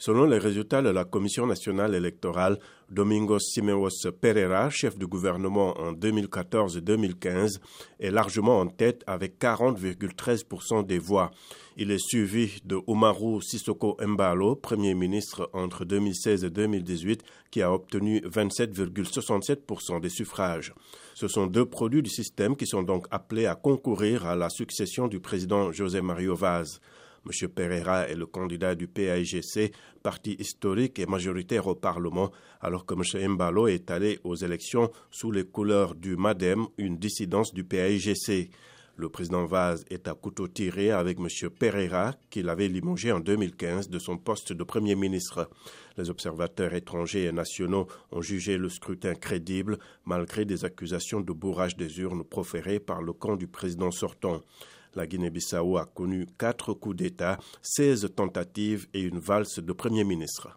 Selon les résultats de la Commission nationale électorale, Domingos Simeos Pereira, chef du gouvernement en 2014-2015, est largement en tête avec 40,13% des voix. Il est suivi de Umaru Sissoko Mbalo, premier ministre entre 2016 et 2018, qui a obtenu 27,67% des suffrages. Ce sont deux produits du système qui sont donc appelés à concourir à la succession du président José Mario Vaz. M. Pereira est le candidat du PAIGC, parti historique et majoritaire au Parlement, alors que M. Mbalo est allé aux élections sous les couleurs du MADEM, une dissidence du PAIGC. Le président Vaz est à couteau tiré avec M. Pereira, qu'il avait limogé en 2015 de son poste de Premier ministre. Les observateurs étrangers et nationaux ont jugé le scrutin crédible, malgré des accusations de bourrage des urnes proférées par le camp du président sortant. La Guinée-Bissau a connu quatre coups d'État, 16 tentatives et une valse de Premier ministre.